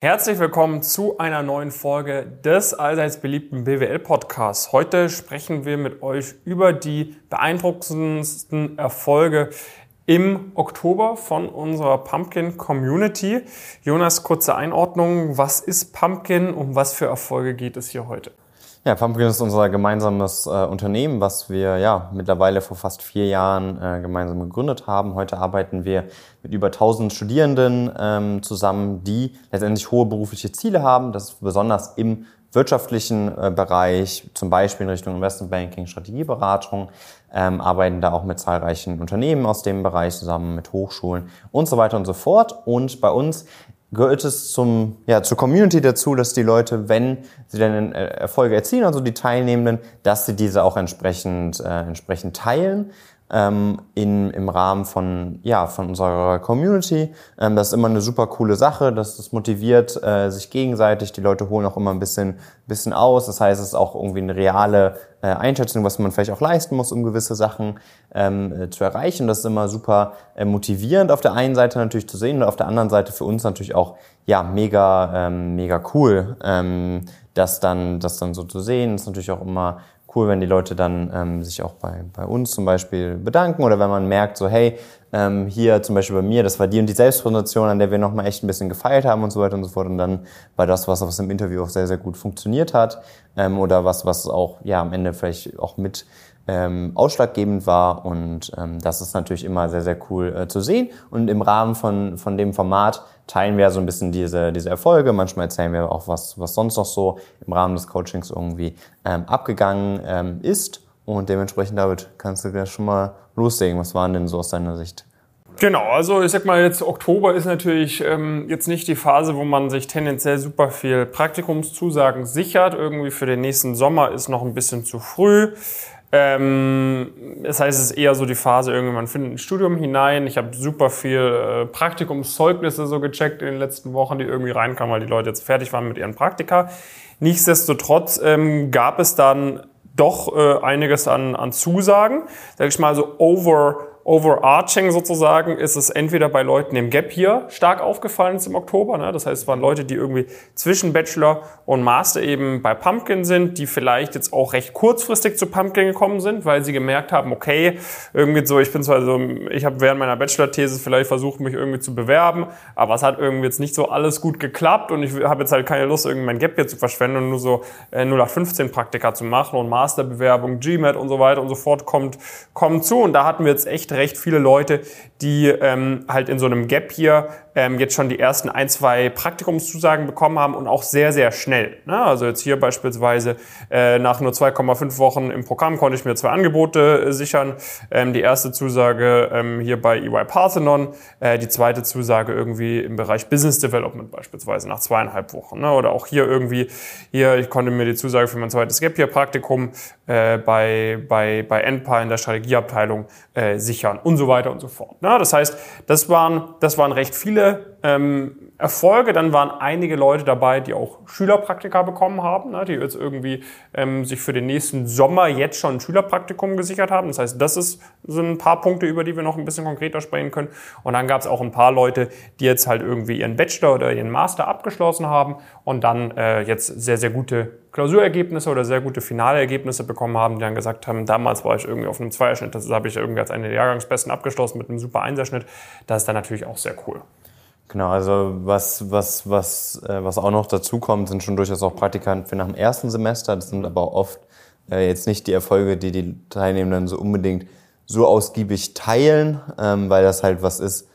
Herzlich willkommen zu einer neuen Folge des allseits beliebten BWL-Podcasts. Heute sprechen wir mit euch über die beeindruckendsten Erfolge im Oktober von unserer Pumpkin Community. Jonas, kurze Einordnung. Was ist Pumpkin? Um was für Erfolge geht es hier heute? Ja, Pumpkin ist unser gemeinsames äh, Unternehmen, was wir ja mittlerweile vor fast vier Jahren äh, gemeinsam gegründet haben. Heute arbeiten wir mit über 1000 Studierenden ähm, zusammen, die letztendlich hohe berufliche Ziele haben. Das ist besonders im wirtschaftlichen äh, Bereich, zum Beispiel in Richtung Investmentbanking, Strategieberatung, ähm, arbeiten da auch mit zahlreichen Unternehmen aus dem Bereich zusammen, mit Hochschulen und so weiter und so fort. Und bei uns gehört es zum, ja, zur Community dazu, dass die Leute, wenn sie dann äh, Erfolge erzielen, also die Teilnehmenden, dass sie diese auch entsprechend, äh, entsprechend teilen ähm, in, im Rahmen von, ja, von unserer Community. Ähm, das ist immer eine super coole Sache, das, das motiviert äh, sich gegenseitig, die Leute holen auch immer ein bisschen, bisschen aus. Das heißt, es ist auch irgendwie eine reale äh, Einschätzung, was man vielleicht auch leisten muss, um gewisse Sachen ähm, äh, zu erreichen. Das ist immer super äh, motivierend auf der einen Seite natürlich zu sehen und auf der anderen Seite für uns natürlich auch ja mega ähm, mega cool, ähm, das dann das dann so zu sehen. Das ist natürlich auch immer cool, wenn die Leute dann ähm, sich auch bei, bei uns zum Beispiel bedanken oder wenn man merkt, so hey, ähm, hier zum Beispiel bei mir, das war die und die Selbstpräsentation, an der wir nochmal echt ein bisschen gefeilt haben und so weiter und so fort. Und dann war das was, was im Interview auch sehr, sehr gut funktioniert hat ähm, oder was, was auch ja am Ende vielleicht auch mit ähm, ausschlaggebend war. Und ähm, das ist natürlich immer sehr, sehr cool äh, zu sehen. Und im Rahmen von, von dem Format teilen wir so ein bisschen diese, diese Erfolge. Manchmal erzählen wir auch, was, was sonst noch so im Rahmen des Coachings irgendwie ähm, abgegangen ähm, ist. Und dementsprechend, David, kannst du ja schon mal loslegen. Was waren denn so aus deiner Sicht? Genau, also ich sag mal jetzt Oktober ist natürlich ähm, jetzt nicht die Phase, wo man sich tendenziell super viel Praktikumszusagen sichert. Irgendwie für den nächsten Sommer ist noch ein bisschen zu früh. Ähm, das heißt, es ist eher so die Phase, irgendwie man findet ein Studium hinein. Ich habe super viel äh, Praktikumszeugnisse so gecheckt in den letzten Wochen, die irgendwie reinkamen, weil die Leute jetzt fertig waren mit ihren Praktika. Nichtsdestotrotz ähm, gab es dann doch äh, einiges an, an Zusagen. Sag ich mal so over overarching sozusagen ist es entweder bei Leuten im Gap hier stark aufgefallen ist im Oktober. Ne? Das heißt, es waren Leute, die irgendwie zwischen Bachelor und Master eben bei Pumpkin sind, die vielleicht jetzt auch recht kurzfristig zu Pumpkin gekommen sind, weil sie gemerkt haben, okay, irgendwie so, ich bin zwar so, ich habe während meiner Bachelor-These vielleicht versucht, mich irgendwie zu bewerben, aber es hat irgendwie jetzt nicht so alles gut geklappt und ich habe jetzt halt keine Lust, irgendwie mein Gap hier zu verschwenden und nur so äh, 0815 Praktika zu machen und Masterbewerbung, GMAT und so weiter und so fort kommt, kommt zu und da hatten wir jetzt echt recht viele Leute, die ähm, halt in so einem Gap hier ähm, jetzt schon die ersten ein, zwei Praktikumszusagen bekommen haben und auch sehr, sehr schnell. Ne? Also jetzt hier beispielsweise äh, nach nur 2,5 Wochen im Programm konnte ich mir zwei Angebote äh, sichern. Ähm, die erste Zusage ähm, hier bei EY Parthenon, äh, die zweite Zusage irgendwie im Bereich Business Development beispielsweise nach zweieinhalb Wochen. Ne? Oder auch hier irgendwie, hier, ich konnte mir die Zusage für mein zweites Gap hier Praktikum äh, bei, bei, bei Enpa in der Strategieabteilung äh, sichern und so weiter und so fort. Ne? Das heißt, das waren, das waren recht viele ähm, Erfolge. Dann waren einige Leute dabei, die auch Schülerpraktika bekommen haben, ne, die jetzt irgendwie ähm, sich für den nächsten Sommer jetzt schon ein Schülerpraktikum gesichert haben. Das heißt, das ist, sind ein paar Punkte, über die wir noch ein bisschen konkreter sprechen können. Und dann gab es auch ein paar Leute, die jetzt halt irgendwie ihren Bachelor oder ihren Master abgeschlossen haben und dann äh, jetzt sehr, sehr gute Klausurergebnisse oder sehr gute Finalergebnisse bekommen haben, die dann gesagt haben, damals war ich irgendwie auf einem Zweierschnitt, das habe ich irgendwie als eine der Jahrgangsbesten abgeschlossen mit einem super Einserschnitt. Das ist dann natürlich auch sehr cool. Genau, also was, was, was, äh, was auch noch dazu kommt, sind schon durchaus auch Praktika für nach dem ersten Semester. Das sind aber oft äh, jetzt nicht die Erfolge, die die Teilnehmenden so unbedingt so ausgiebig teilen, ähm, weil das halt was ist,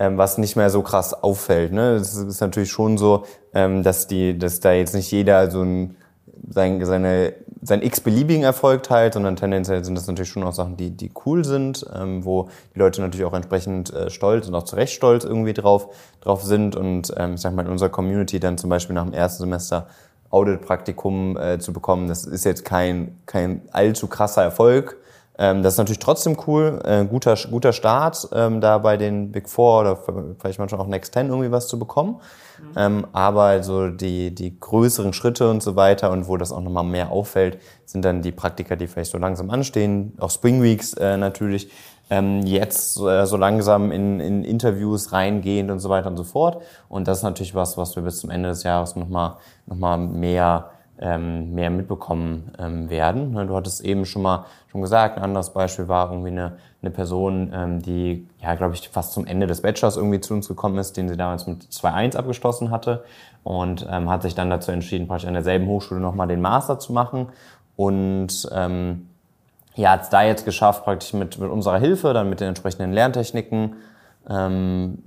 ähm, was nicht mehr so krass auffällt. Ne? Es ist natürlich schon so, ähm, dass, die, dass da jetzt nicht jeder so ein, sein, seine seinen x-beliebigen Erfolg teilt, sondern tendenziell sind das natürlich schon auch Sachen, die, die cool sind, ähm, wo die Leute natürlich auch entsprechend äh, stolz und auch zu Recht stolz irgendwie drauf, drauf sind. Und ähm, ich sag mal, in unserer Community dann zum Beispiel nach dem ersten Semester Audit-Praktikum äh, zu bekommen, das ist jetzt kein, kein allzu krasser Erfolg. Ähm, das ist natürlich trotzdem cool, äh, guter, guter Start, ähm, da bei den Big Four oder vielleicht manchmal auch Next Ten irgendwie was zu bekommen. Mhm. Ähm, aber so die, die größeren Schritte und so weiter und wo das auch nochmal mehr auffällt, sind dann die Praktika, die vielleicht so langsam anstehen. Auch Spring Weeks äh, natürlich, ähm, jetzt äh, so langsam in, in Interviews reingehend und so weiter und so fort. Und das ist natürlich was, was wir bis zum Ende des Jahres nochmal noch mal mehr ähm, mehr mitbekommen ähm, werden. Ne, du hattest eben schon mal schon gesagt, ein anderes Beispiel war irgendwie eine, eine Person, ähm, die, ja, glaube ich, fast zum Ende des Bachelors irgendwie zu uns gekommen ist, den sie damals mit 2.1 abgeschlossen hatte und ähm, hat sich dann dazu entschieden, praktisch an derselben Hochschule nochmal den Master zu machen und ähm, ja, hat es da jetzt geschafft, praktisch mit, mit unserer Hilfe, dann mit den entsprechenden Lerntechniken, ähm,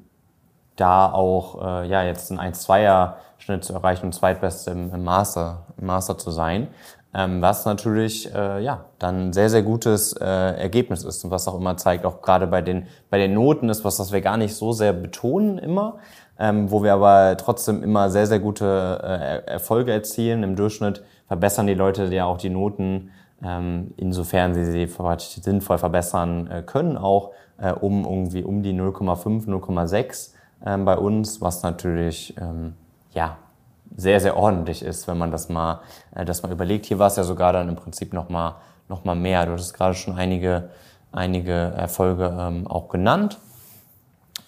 da auch äh, ja, jetzt ein 1-2er Schnitt zu erreichen und zweitbeste im, im, Master, im Master zu sein. Ähm, was natürlich äh, ja, dann sehr, sehr gutes äh, Ergebnis ist und was auch immer zeigt, auch gerade bei den, bei den Noten ist was, was wir gar nicht so sehr betonen immer, ähm, wo wir aber trotzdem immer sehr, sehr gute äh, Erfolge erzielen. Im Durchschnitt verbessern die Leute ja auch die Noten ähm, insofern sie sie sinnvoll verbessern äh, können, auch äh, um irgendwie um die 0,5, 0,6 ähm, bei uns, was natürlich ähm, ja sehr, sehr ordentlich ist, wenn man das mal, äh, das mal überlegt. Hier war es ja sogar dann im Prinzip noch mal, noch mal mehr. Du hattest gerade schon einige, einige Erfolge ähm, auch genannt.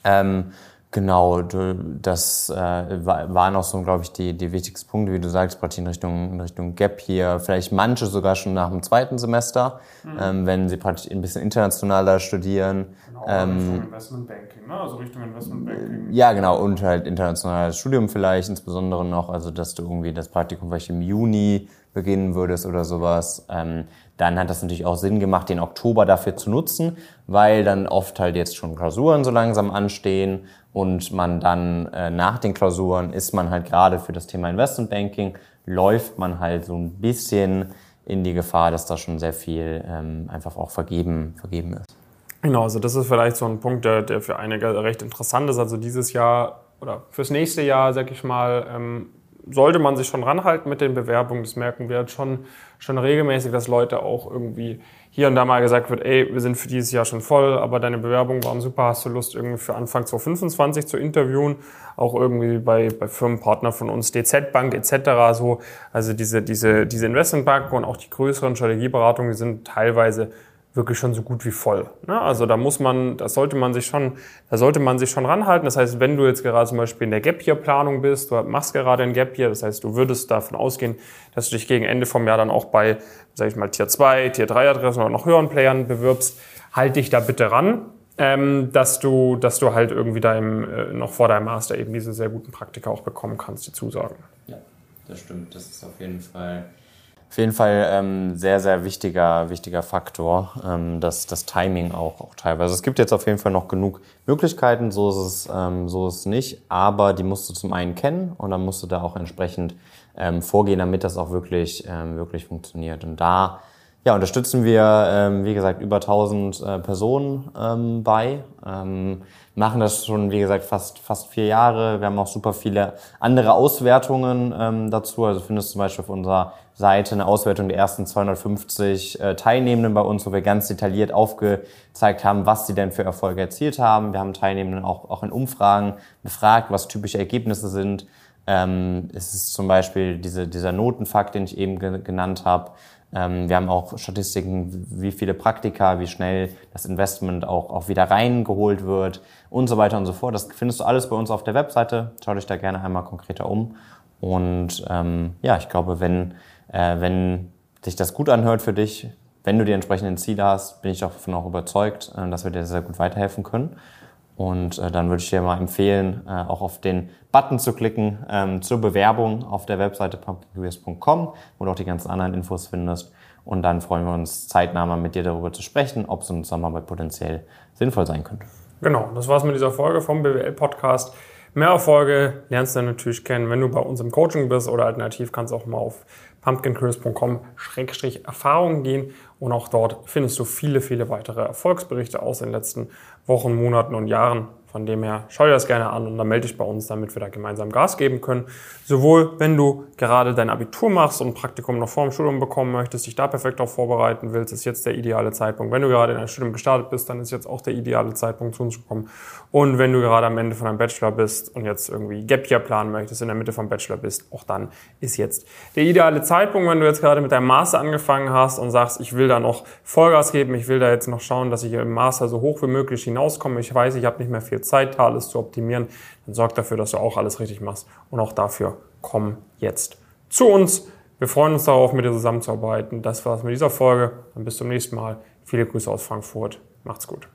Ähm, Genau, das äh, waren auch so, glaube ich, die, die wichtigsten Punkte, wie du sagst, praktisch in Richtung, in Richtung Gap hier. Vielleicht manche sogar schon nach dem zweiten Semester, mhm. ähm, wenn sie praktisch ein bisschen internationaler studieren. Genau, ähm, Richtung Investment Banking, ne? Also Richtung Investment Banking. Ja, genau, und halt internationales Studium vielleicht insbesondere noch, also dass du irgendwie das Praktikum vielleicht im Juni beginnen würdest oder sowas. Ähm, dann hat das natürlich auch Sinn gemacht, den Oktober dafür zu nutzen, weil dann oft halt jetzt schon Klausuren so langsam anstehen und man dann äh, nach den Klausuren ist man halt gerade für das Thema Investment Banking, läuft man halt so ein bisschen in die Gefahr, dass da schon sehr viel ähm, einfach auch vergeben, vergeben ist. Genau, also das ist vielleicht so ein Punkt, der, der für einige recht interessant ist. Also dieses Jahr oder fürs nächste Jahr, sag ich mal, ähm, sollte man sich schon ranhalten mit den Bewerbungen. Das merken wir jetzt schon, schon regelmäßig, dass Leute auch irgendwie hier und da mal gesagt wird, ey, wir sind für dieses Jahr schon voll, aber deine Bewerbungen waren super, hast du Lust irgendwie für Anfang 2025 zu interviewen? Auch irgendwie bei, bei Firmenpartner von uns, DZ Bank etc. So, also diese, diese, diese Investmentbanken und auch die größeren Strategieberatungen, die sind teilweise wirklich schon so gut wie voll. Ne? Also da muss man, da sollte man sich schon, da sollte man sich schon ranhalten. Das heißt, wenn du jetzt gerade zum Beispiel in der Gap Year Planung bist, du machst gerade ein Gap Year, das heißt, du würdest davon ausgehen, dass du dich gegen Ende vom Jahr dann auch bei, sag ich mal, Tier 2, Tier 3 Adressen oder noch höheren Playern bewirbst, halt dich da bitte ran, ähm, dass du, dass du halt irgendwie deinem, äh, noch vor deinem Master eben diese sehr guten Praktika auch bekommen kannst, die Zusagen. Ja, das stimmt. Das ist auf jeden Fall auf jeden Fall ähm, sehr, sehr wichtiger, wichtiger Faktor, ähm, das, das Timing auch, auch teilweise. Es gibt jetzt auf jeden Fall noch genug Möglichkeiten, so ist es, ähm, so ist es nicht, aber die musst du zum einen kennen und dann musst du da auch entsprechend ähm, vorgehen, damit das auch wirklich, ähm, wirklich funktioniert. Und da ja, unterstützen wir, ähm, wie gesagt, über 1000 äh, Personen ähm, bei. Ähm, machen das schon, wie gesagt, fast, fast vier Jahre. Wir haben auch super viele andere Auswertungen ähm, dazu. Also findest du zum Beispiel auf unserer Seite eine Auswertung der ersten 250 äh, Teilnehmenden bei uns, wo wir ganz detailliert aufgezeigt haben, was sie denn für Erfolge erzielt haben. Wir haben Teilnehmenden auch, auch in Umfragen befragt, was typische Ergebnisse sind. Ähm, es ist zum Beispiel diese, dieser Notenfakt, den ich eben ge genannt habe. Ähm, wir haben auch Statistiken, wie viele Praktika, wie schnell das Investment auch, auch wieder reingeholt wird und so weiter und so fort. Das findest du alles bei uns auf der Webseite. Schau dich da gerne einmal konkreter um. Und ähm, ja, ich glaube, wenn, äh, wenn sich das gut anhört für dich, wenn du die entsprechenden Ziele hast, bin ich davon auch überzeugt, äh, dass wir dir sehr gut weiterhelfen können. Und äh, dann würde ich dir mal empfehlen, äh, auch auf den Button zu klicken ähm, zur Bewerbung auf der Webseite pumpkincareers.com, wo du auch die ganzen anderen Infos findest. Und dann freuen wir uns zeitnah mal mit dir darüber zu sprechen, ob so eine Zusammenarbeit potenziell sinnvoll sein könnte. Genau, das war's mit dieser Folge vom BWL-Podcast. Mehr Erfolge lernst du natürlich kennen, wenn du bei uns im Coaching bist oder alternativ kannst du auch mal auf pumpkincurse.com-erfahrungen gehen. Und auch dort findest du viele, viele weitere Erfolgsberichte aus den letzten Wochen, Monaten und Jahren Von dem her, schau dir das gerne an und dann melde dich bei uns, damit wir da gemeinsam Gas geben können. Sowohl, wenn du gerade dein Abitur machst und ein Praktikum noch vor dem Studium bekommen möchtest, dich da perfekt darauf vorbereiten willst, ist jetzt der ideale Zeitpunkt. Wenn du gerade in ein Studium gestartet bist, dann ist jetzt auch der ideale Zeitpunkt zu uns gekommen. Und wenn du gerade am Ende von einem Bachelor bist und jetzt irgendwie Gap Year planen möchtest, in der Mitte vom Bachelor bist, auch dann ist jetzt der ideale Zeitpunkt, wenn du jetzt gerade mit deinem Master angefangen hast und sagst, ich will da noch Vollgas geben, ich will da jetzt noch schauen, dass ich im Master so hoch wie möglich hinauskomme. Ich weiß, ich habe nicht mehr viel Da alles zu optimieren. Dann sorg dafür, dass du auch alles richtig machst. Und auch dafür komm jetzt zu uns. Wir freuen uns darauf, mit dir zusammenzuarbeiten. Das war's mit dieser Folge. Dann bis zum nächsten Mal. Viele Grüße aus Frankfurt. Macht's gut.